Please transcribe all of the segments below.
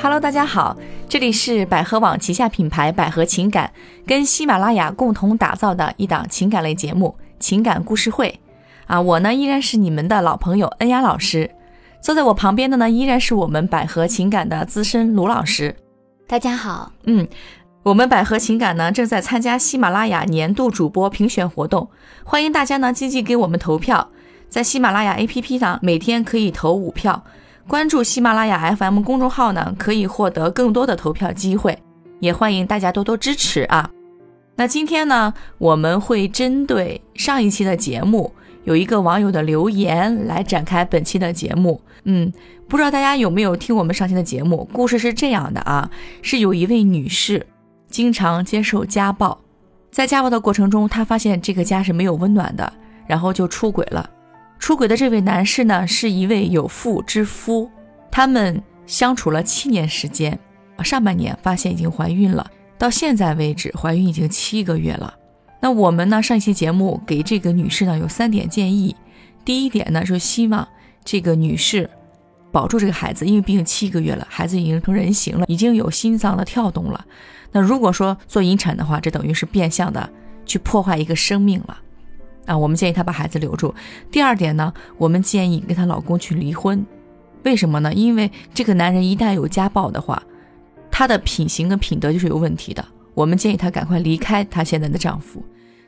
Hello，大家好，这里是百合网旗下品牌百合情感跟喜马拉雅共同打造的一档情感类节目《情感故事会》啊，我呢依然是你们的老朋友恩雅老师，坐在我旁边的呢依然是我们百合情感的资深卢老师。大家好，嗯，我们百合情感呢正在参加喜马拉雅年度主播评选活动，欢迎大家呢积极给我们投票，在喜马拉雅 APP 上每天可以投五票。关注喜马拉雅 FM 公众号呢，可以获得更多的投票机会，也欢迎大家多多支持啊。那今天呢，我们会针对上一期的节目有一个网友的留言来展开本期的节目。嗯，不知道大家有没有听我们上期的节目？故事是这样的啊，是有一位女士经常接受家暴，在家暴的过程中，她发现这个家是没有温暖的，然后就出轨了。出轨的这位男士呢，是一位有妇之夫，他们相处了七年时间，上半年发现已经怀孕了，到现在为止怀孕已经七个月了。那我们呢，上一期节目给这个女士呢有三点建议，第一点呢，就希望这个女士保住这个孩子，因为毕竟七个月了，孩子已经成人形了，已经有心脏的跳动了。那如果说做引产的话，这等于是变相的去破坏一个生命了。啊，我们建议她把孩子留住。第二点呢，我们建议跟她老公去离婚。为什么呢？因为这个男人一旦有家暴的话，他的品行跟品德就是有问题的。我们建议她赶快离开她现在的丈夫。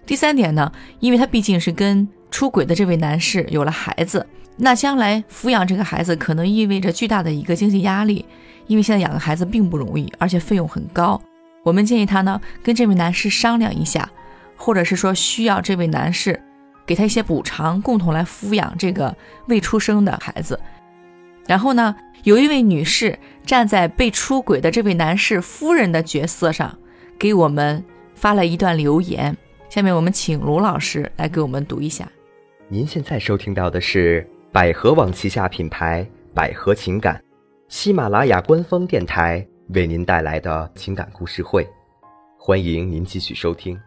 第三点呢，因为她毕竟是跟出轨的这位男士有了孩子，那将来抚养这个孩子可能意味着巨大的一个经济压力，因为现在养个孩子并不容易，而且费用很高。我们建议她呢，跟这位男士商量一下，或者是说需要这位男士。给他一些补偿，共同来抚养这个未出生的孩子。然后呢，有一位女士站在被出轨的这位男士夫人的角色上，给我们发了一段留言。下面我们请卢老师来给我们读一下。您现在收听到的是百合网旗下品牌百合情感，喜马拉雅官方电台为您带来的情感故事会，欢迎您继续收听。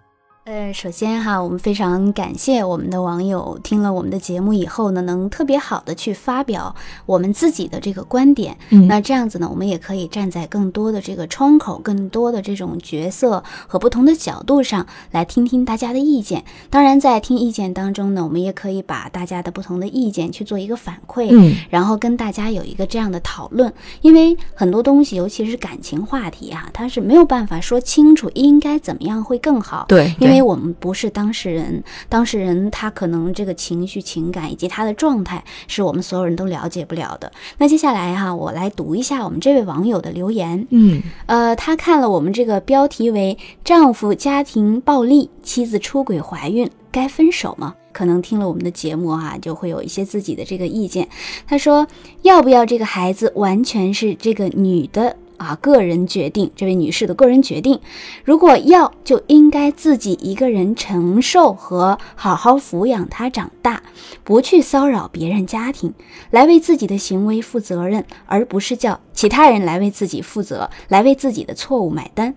呃，首先哈，我们非常感谢我们的网友听了我们的节目以后呢，能特别好的去发表我们自己的这个观点。嗯，那这样子呢，我们也可以站在更多的这个窗口、更多的这种角色和不同的角度上来听听大家的意见。当然，在听意见当中呢，我们也可以把大家的不同的意见去做一个反馈，嗯，然后跟大家有一个这样的讨论。因为很多东西，尤其是感情话题啊，它是没有办法说清楚应该怎么样会更好。对，因为。因为我们不是当事人，当事人他可能这个情绪、情感以及他的状态，是我们所有人都了解不了的。那接下来哈，我来读一下我们这位网友的留言。嗯，呃，他看了我们这个标题为“丈夫家庭暴力，妻子出轨怀孕，该分手吗？”可能听了我们的节目哈，就会有一些自己的这个意见。他说：“要不要这个孩子，完全是这个女的。”啊，个人决定，这位女士的个人决定。如果要，就应该自己一个人承受和好好抚养他长大，不去骚扰别人家庭，来为自己的行为负责任，而不是叫其他人来为自己负责，来为自己的错误买单。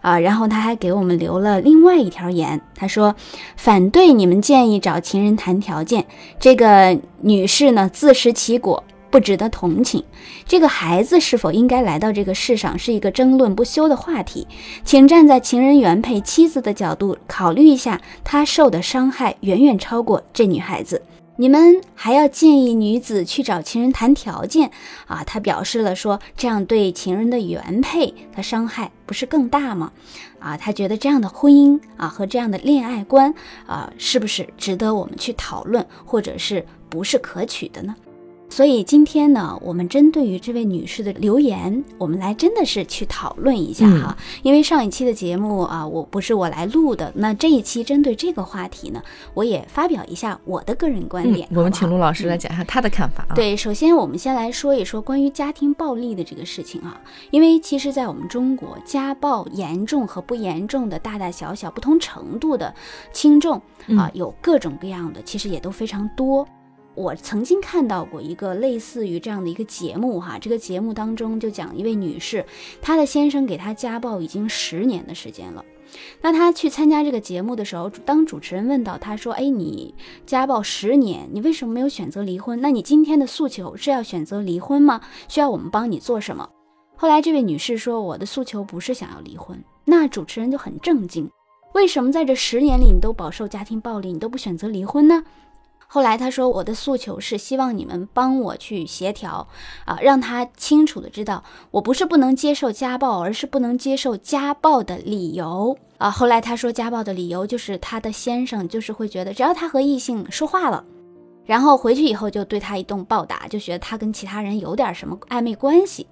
啊，然后他还给我们留了另外一条言，他说反对你们建议找情人谈条件。这个女士呢，自食其果。不值得同情，这个孩子是否应该来到这个世上，是一个争论不休的话题。请站在情人原配妻子的角度考虑一下，她受的伤害远远超过这女孩子。你们还要建议女子去找情人谈条件啊？他表示了说，这样对情人的原配，他伤害不是更大吗？啊，他觉得这样的婚姻啊和这样的恋爱观啊，是不是值得我们去讨论，或者是不是可取的呢？所以今天呢，我们针对于这位女士的留言，我们来真的是去讨论一下哈。因为上一期的节目啊，我不是我来录的，那这一期针对这个话题呢，我也发表一下我的个人观点。我们请陆老师来讲一下他的看法啊。对，首先我们先来说一说关于家庭暴力的这个事情啊，因为其实，在我们中国，家暴严重和不严重的大大小小不同程度的轻重啊，有各种各样的，其实也都非常多。我曾经看到过一个类似于这样的一个节目，哈，这个节目当中就讲一位女士，她的先生给她家暴已经十年的时间了。那她去参加这个节目的时候，当主持人问到她说：“哎，你家暴十年，你为什么没有选择离婚？那你今天的诉求是要选择离婚吗？需要我们帮你做什么？”后来这位女士说：“我的诉求不是想要离婚。”那主持人就很震惊，为什么在这十年里你都饱受家庭暴力，你都不选择离婚呢？后来他说：“我的诉求是希望你们帮我去协调，啊，让他清楚的知道，我不是不能接受家暴，而是不能接受家暴的理由啊。”后来他说，家暴的理由就是他的先生就是会觉得，只要他和异性说话了。然后回去以后就对他一顿暴打，就觉得他跟其他人有点什么暧昧关系。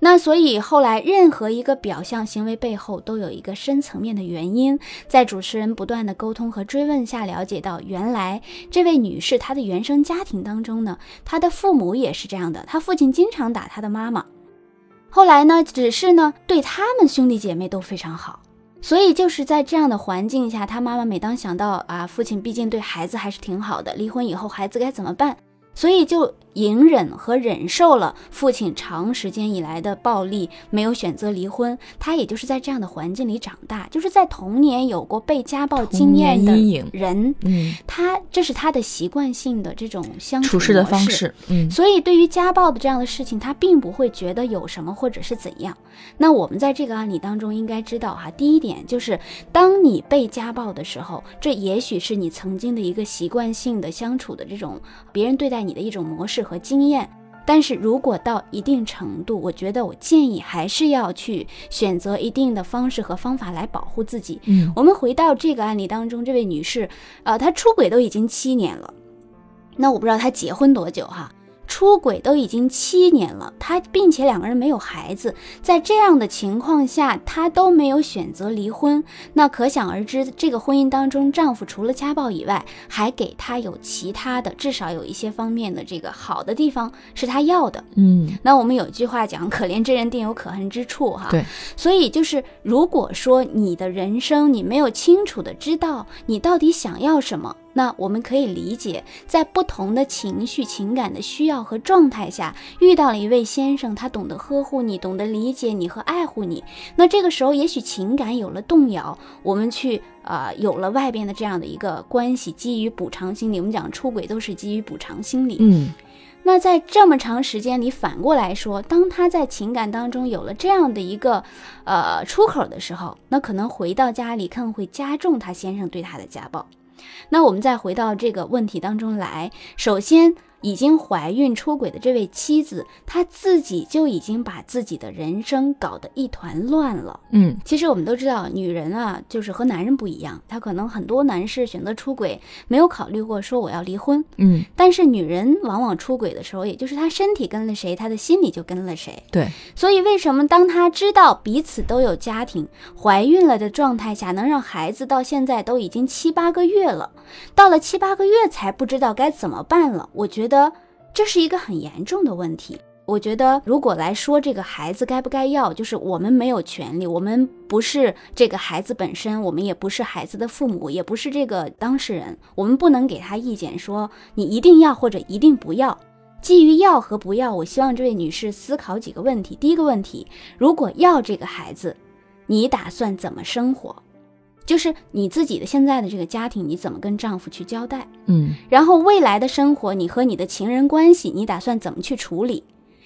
那所以后来任何一个表象行为背后都有一个深层面的原因。在主持人不断的沟通和追问下，了解到原来这位女士她的原生家庭当中呢，她的父母也是这样的，她父亲经常打她的妈妈。后来呢，只是呢对他们兄弟姐妹都非常好。所以就是在这样的环境下，她妈妈每当想到啊，父亲毕竟对孩子还是挺好的，离婚以后孩子该怎么办？所以就隐忍和忍受了父亲长时间以来的暴力，没有选择离婚。他也就是在这样的环境里长大，就是在童年有过被家暴经验的人，嗯，他这是他的习惯性的这种相处事的方式，嗯，所以对于家暴的这样的事情，他并不会觉得有什么或者是怎样。那我们在这个案例当中应该知道哈，第一点就是当你被家暴的时候，这也许是你曾经的一个习惯性的相处的这种别人对待你的一种模式和经验。但是如果到一定程度，我觉得我建议还是要去选择一定的方式和方法来保护自己。嗯，我们回到这个案例当中，这位女士，呃，她出轨都已经七年了，那我不知道她结婚多久哈。出轨都已经七年了，他并且两个人没有孩子，在这样的情况下，他都没有选择离婚，那可想而知，这个婚姻当中，丈夫除了家暴以外，还给他有其他的，至少有一些方面的这个好的地方是她要的。嗯，那我们有句话讲，可怜之人定有可恨之处，哈。对，所以就是如果说你的人生你没有清楚的知道你到底想要什么。那我们可以理解，在不同的情绪、情感的需要和状态下，遇到了一位先生，他懂得呵护你，懂得理解你和爱护你。那这个时候，也许情感有了动摇，我们去呃有了外边的这样的一个关系，基于补偿心理。我们讲出轨都是基于补偿心理。嗯，那在这么长时间里，反过来说，当他在情感当中有了这样的一个呃出口的时候，那可能回到家里更会加重他先生对他的家暴。那我们再回到这个问题当中来，首先。已经怀孕出轨的这位妻子，她自己就已经把自己的人生搞得一团乱了。嗯，其实我们都知道，女人啊，就是和男人不一样，她可能很多男士选择出轨，没有考虑过说我要离婚。嗯，但是女人往往出轨的时候，也就是她身体跟了谁，她的心里就跟了谁。对，所以为什么当她知道彼此都有家庭，怀孕了的状态下，能让孩子到现在都已经七八个月了，到了七八个月才不知道该怎么办了？我觉得。觉得这是一个很严重的问题。我觉得，如果来说这个孩子该不该要，就是我们没有权利，我们不是这个孩子本身，我们也不是孩子的父母，也不是这个当事人，我们不能给他意见，说你一定要或者一定不要。基于要和不要，我希望这位女士思考几个问题。第一个问题，如果要这个孩子，你打算怎么生活？就是你自己的现在的这个家庭，你怎么跟丈夫去交代？嗯，然后未来的生活，你和你的情人关系，你打算怎么去处理？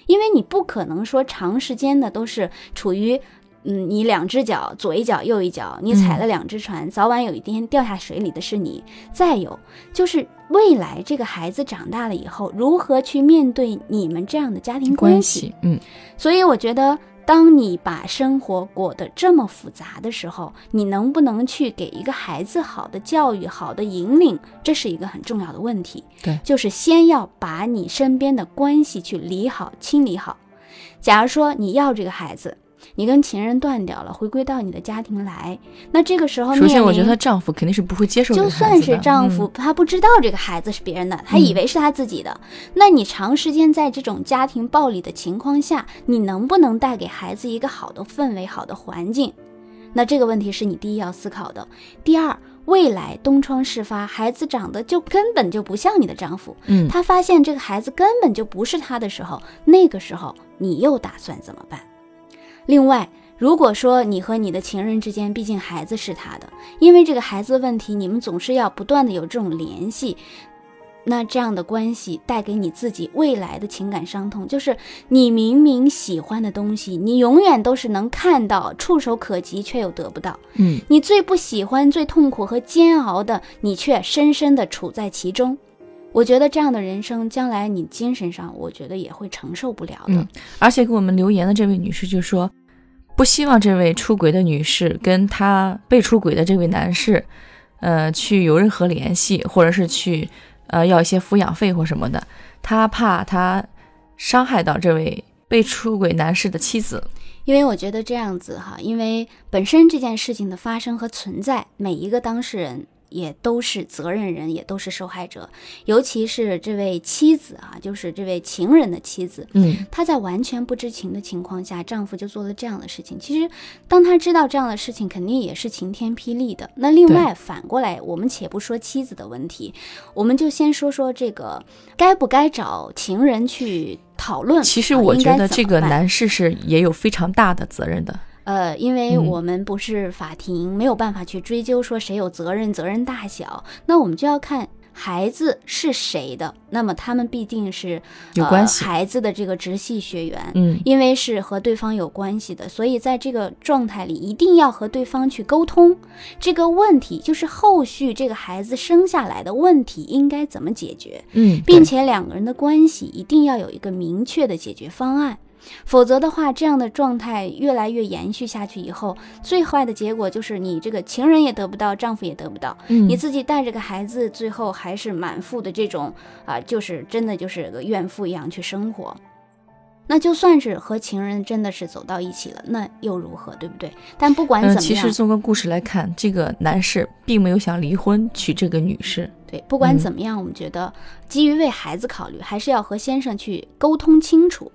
因为你不可能说长时间的都是处于，嗯，你两只脚左一脚右一脚，你踩了两只船，早晚有一天掉下水里的是你。再有就是未来这个孩子长大了以后，如何去面对你们这样的家庭关系？嗯，所以我觉得。当你把生活过得这么复杂的时候，你能不能去给一个孩子好的教育、好的引领，这是一个很重要的问题。对，就是先要把你身边的关系去理好、清理好。假如说你要这个孩子。你跟情人断掉了，回归到你的家庭来，那这个时候，首先我觉得她丈夫肯定是不会接受。就算是丈夫，他不知道这个孩子是别人的，他以为是他自己的。那你长时间在这种家庭暴力的情况下，你能不能带给孩子一个好的氛围、好的环境？那这个问题是你第一要思考的。第二，未来东窗事发，孩子长得就根本就不像你的丈夫，嗯，他发现这个孩子根本就不是他的时候，那个时候你又打算怎么办？另外，如果说你和你的情人之间，毕竟孩子是他的，因为这个孩子问题，你们总是要不断的有这种联系。那这样的关系带给你自己未来的情感伤痛，就是你明明喜欢的东西，你永远都是能看到、触手可及，却又得不到。嗯，你最不喜欢、最痛苦和煎熬的，你却深深的处在其中。我觉得这样的人生，将来你精神上，我觉得也会承受不了的。嗯，而且给我们留言的这位女士就说，不希望这位出轨的女士跟她被出轨的这位男士，呃，去有任何联系，或者是去呃要一些抚养费或什么的。她怕她伤害到这位被出轨男士的妻子。因为我觉得这样子哈，因为本身这件事情的发生和存在，每一个当事人。也都是责任人，也都是受害者，尤其是这位妻子啊，就是这位情人的妻子，嗯，她在完全不知情的情况下，丈夫就做了这样的事情。其实，当她知道这样的事情，肯定也是晴天霹雳的。那另外反过来，我们且不说妻子的问题，我们就先说说这个该不该找情人去讨论。其实我觉得这个男士是也有非常大的责任的。呃，因为我们不是法庭，没有办法去追究说谁有责任，责任大小。那我们就要看孩子是谁的，那么他们必定是有关系。孩子的这个直系血缘，嗯，因为是和对方有关系的，所以在这个状态里，一定要和对方去沟通这个问题，就是后续这个孩子生下来的问题应该怎么解决，嗯，并且两个人的关系一定要有一个明确的解决方案。否则的话，这样的状态越来越延续下去以后，最坏的结果就是你这个情人也得不到，丈夫也得不到，嗯，你自己带着个孩子，最后还是满腹的这种啊，就是真的就是个怨妇一样去生活。那就算是和情人真的是走到一起了，那又如何，对不对？但不管怎么样，其实从个故事来看，这个男士并没有想离婚娶这个女士。对，不管怎么样，我们觉得基于为孩子考虑，还是要和先生去沟通清楚。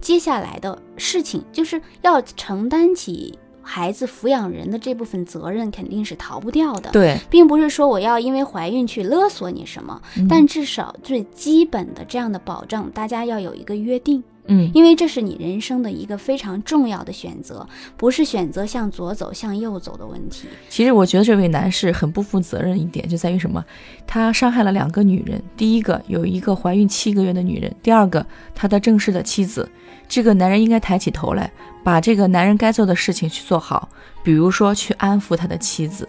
接下来的事情就是要承担起孩子抚养人的这部分责任，肯定是逃不掉的。对，并不是说我要因为怀孕去勒索你什么，但至少最基本的这样的保障，大家要有一个约定。嗯，因为这是你人生的一个非常重要的选择，不是选择向左走向右走的问题。其实我觉得这位男士很不负责任一点，就在于什么？他伤害了两个女人，第一个有一个怀孕七个月的女人，第二个他的正式的妻子。这个男人应该抬起头来，把这个男人该做的事情去做好，比如说去安抚他的妻子，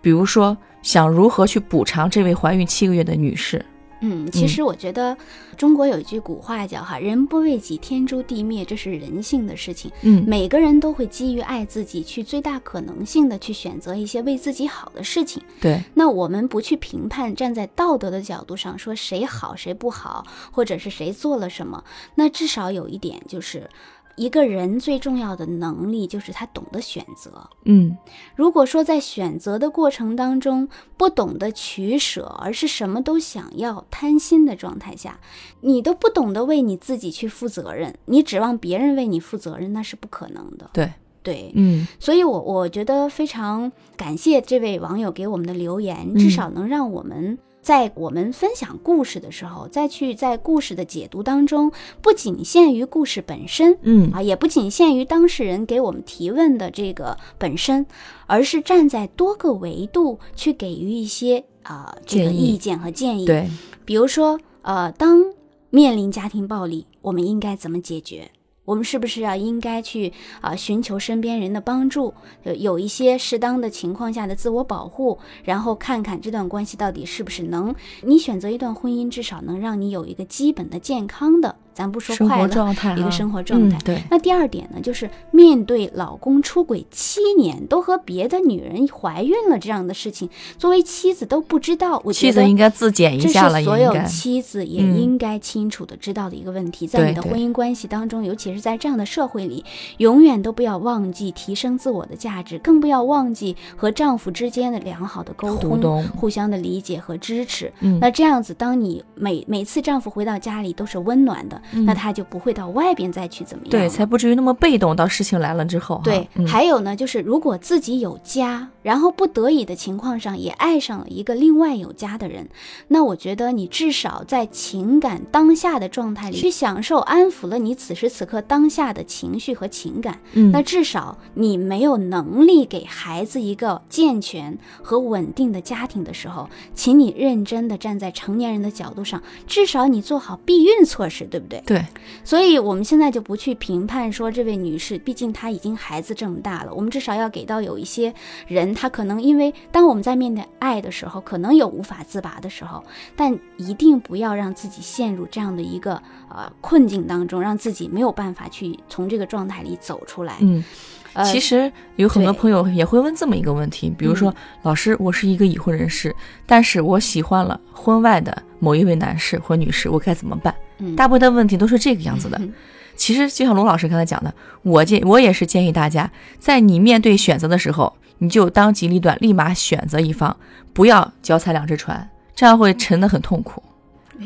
比如说想如何去补偿这位怀孕七个月的女士。嗯，其实我觉得中国有一句古话叫“哈，人不为己，天诛地灭”，这是人性的事情。嗯，每个人都会基于爱自己，去最大可能性的去选择一些为自己好的事情。对，那我们不去评判，站在道德的角度上说谁好谁不好，或者是谁做了什么，那至少有一点就是。一个人最重要的能力就是他懂得选择。嗯，如果说在选择的过程当中不懂得取舍，而是什么都想要、贪心的状态下，你都不懂得为你自己去负责任，你指望别人为你负责任，那是不可能的。对对，嗯，所以我我觉得非常感谢这位网友给我们的留言，至少能让我们。在我们分享故事的时候，再去在故事的解读当中，不仅限于故事本身，嗯啊，也不仅限于当事人给我们提问的这个本身，而是站在多个维度去给予一些啊这个意见和建议。对，比如说，呃，当面临家庭暴力，我们应该怎么解决？我们是不是要应该去啊寻求身边人的帮助，有有一些适当的情况下的自我保护，然后看看这段关系到底是不是能，你选择一段婚姻，至少能让你有一个基本的健康的。咱不说快乐，一个生活状态。对。那第二点呢，就是面对老公出轨七年，都和别的女人怀孕了这样的事情，作为妻子都不知道。我妻子应该自检一下了，这是所有妻子也应该清楚的知道的一个问题。在你的婚姻关系当中，尤其是在这样的社会里，永远都不要忘记提升自我的价值，更不要忘记和丈夫之间的良好的沟通、互相的理解和支持。嗯。那这样子，当你每每次丈夫回到家里都是温暖的。嗯那他就不会到外边再去怎么样对，才不至于那么被动，到事情来了之后。对，嗯还有呢，就是如果自己有家，然后不得已的情况上也爱上了一个另外有家的人，那我觉得你至少在情感当下的状态里去享受、安抚了你此时此刻当下的情绪和情感，嗯那至少你没有能力给孩子一个健全和稳定的家庭的时候，请你认真的站在成年人的角度上，至少你做好避孕措施，对不对？对，所以我们现在就不去评判说这位女士，毕竟她已经孩子这么大了，我们至少要给到有一些人，她可能因为当我们在面对爱的时候，可能有无法自拔的时候，但一定不要让自己陷入这样的一个呃困境当中，让自己没有办法去从这个状态里走出来。嗯，呃其实有很多朋友也会问这么一个问题，比如说，老师，我是一个已婚人士，但是我喜欢了婚外的某一位男士或女士，我该怎么办？嗯大部分的问题都是这个样子的。嗯其实就像罗老师刚才讲的，我建我也是建议大家，在你面对选择的时候，你就当机立断，立马选择一方，不要脚踩两只船，这样会沉得很痛苦。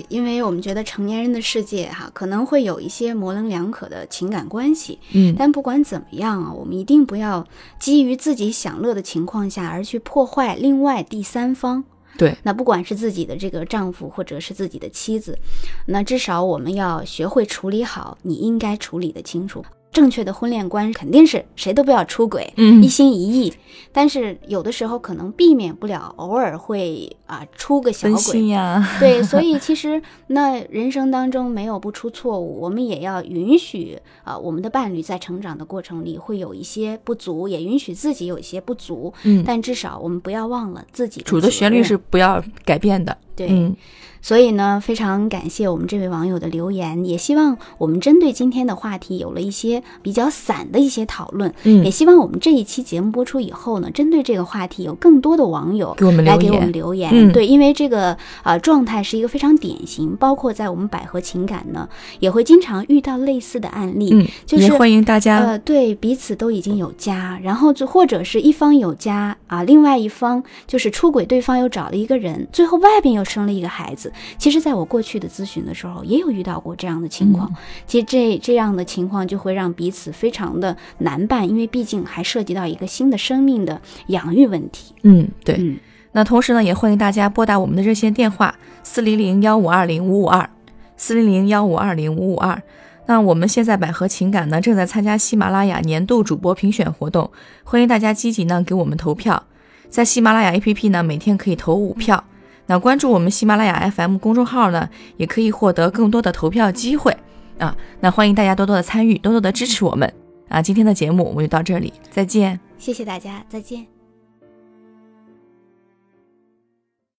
因为我们觉得成年人的世界哈，可能会有一些模棱两可的情感关系，嗯，但不管怎么样啊，我们一定不要基于自己享乐的情况下而去破坏另外第三方。对，那不管是自己的这个丈夫或者是自己的妻子，那至少我们要学会处理好你应该处理的清楚。正确的婚恋观肯定是谁都不要出轨，嗯。一心一意。但是有的时候可能避免不了，偶尔会啊出个小分轨，心呀，对，所以其实那人生当中没有不出错误，我们也要允许啊、我们的伴侣在成长的过程里会有一些不足，也允许自己有一些不足，嗯，但至少我们不要忘了自己主的旋律是不要改变的。对。嗯，所以呢，非常感谢我们这位网友的留言，也希望我们针对今天的话题有了一些比较散的一些讨论，嗯也希望我们这一期节目播出以后呢，针对这个话题有更多的网友给我们来给我们。留言。嗯对，因为这个啊、状态是一个非常典型，包括在我们百合情感呢，也会经常遇到类似的案例，嗯，就是也欢迎大家呃，对彼此都已经有家，然后就或者是一方有家啊，另外一方就是出轨，对方又找了一个人，最后外边又生了一个孩子。其实，在我过去的咨询的时候，也有遇到过这样的情况。嗯其实这这样的情况就会让彼此非常的难办，因为毕竟还涉及到一个新的生命的养育问题。嗯，对。嗯，那同时呢，也欢迎大家拨打我们的热线电话四零零幺五二零五五二，四零零幺五二零五五二。那我们现在百合情感呢正在参加喜马拉雅年度主播评选活动，欢迎大家积极呢给我们投票，在喜马拉雅 APP 呢每天可以投五票。那关注我们喜马拉雅 FM 公众号呢，也可以获得更多的投票机会啊。那欢迎大家多多的参与，多多的支持我们啊。今天的节目我们就到这里，再见。谢谢大家，再见。